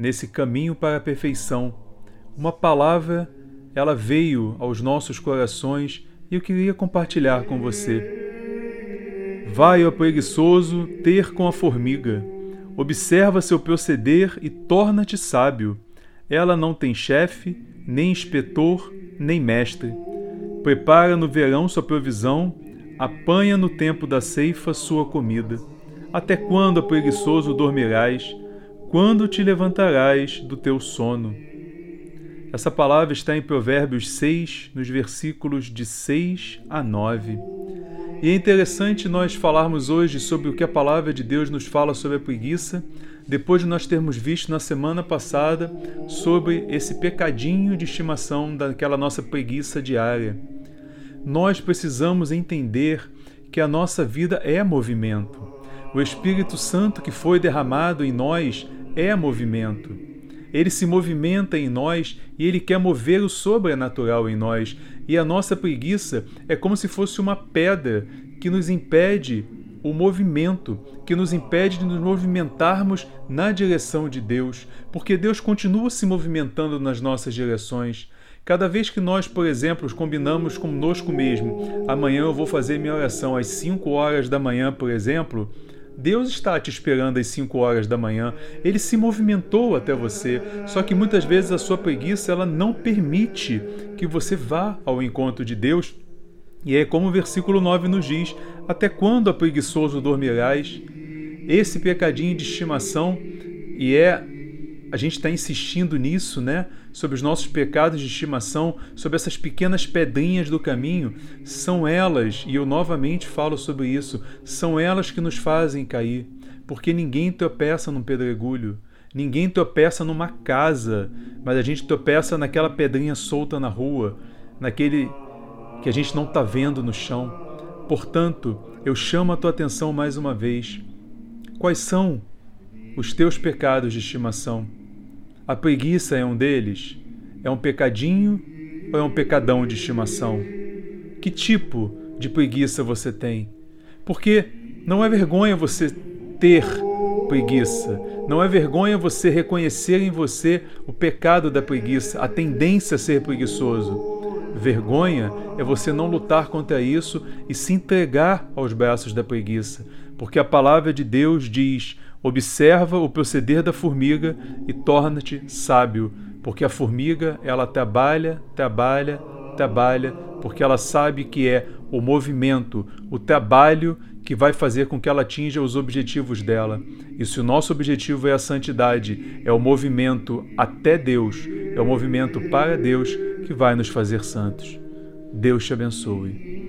nesse caminho para a perfeição, uma palavra, ela veio aos nossos corações e eu queria compartilhar com você. Vai, ó preguiçoso, ter com a formiga. Observa seu proceder e torna-te sábio. Ela não tem chefe, nem inspetor, nem mestre. Prepara no verão sua provisão, apanha no tempo da ceifa sua comida. Até quando, preguiçoso, dormirás? Quando te levantarás do teu sono? Essa palavra está em Provérbios 6, nos versículos de 6 a 9. E é interessante nós falarmos hoje sobre o que a palavra de Deus nos fala sobre a preguiça, depois de nós termos visto na semana passada sobre esse pecadinho de estimação daquela nossa preguiça diária. Nós precisamos entender que a nossa vida é movimento. O Espírito Santo que foi derramado em nós é movimento ele se movimenta em nós e ele quer mover o sobrenatural em nós. E a nossa preguiça é como se fosse uma pedra que nos impede o movimento, que nos impede de nos movimentarmos na direção de Deus, porque Deus continua se movimentando nas nossas direções. Cada vez que nós, por exemplo, combinamos conosco mesmo, amanhã eu vou fazer minha oração às 5 horas da manhã, por exemplo, Deus está te esperando às 5 horas da manhã. Ele se movimentou até você. Só que muitas vezes a sua preguiça ela não permite que você vá ao encontro de Deus. E é como o versículo 9 nos diz: Até quando a preguiçoso dormirás? Esse pecadinho de estimação, e é a gente está insistindo nisso, né? Sobre os nossos pecados de estimação, sobre essas pequenas pedrinhas do caminho, são elas, e eu novamente falo sobre isso, são elas que nos fazem cair, porque ninguém tropeça num pedregulho, ninguém tropeça numa casa, mas a gente tropeça naquela pedrinha solta na rua, naquele que a gente não está vendo no chão. Portanto, eu chamo a tua atenção mais uma vez. Quais são os teus pecados de estimação? A preguiça é um deles? É um pecadinho ou é um pecadão de estimação? Que tipo de preguiça você tem? Porque não é vergonha você ter preguiça. Não é vergonha você reconhecer em você o pecado da preguiça, a tendência a ser preguiçoso. Vergonha é você não lutar contra isso e se entregar aos braços da preguiça, porque a palavra de Deus diz: Observa o proceder da formiga e torna-te sábio, porque a formiga, ela trabalha, trabalha, trabalha, porque ela sabe que é o movimento, o trabalho que vai fazer com que ela atinja os objetivos dela. E se o nosso objetivo é a santidade, é o movimento até Deus, é o movimento para Deus que vai nos fazer santos. Deus te abençoe.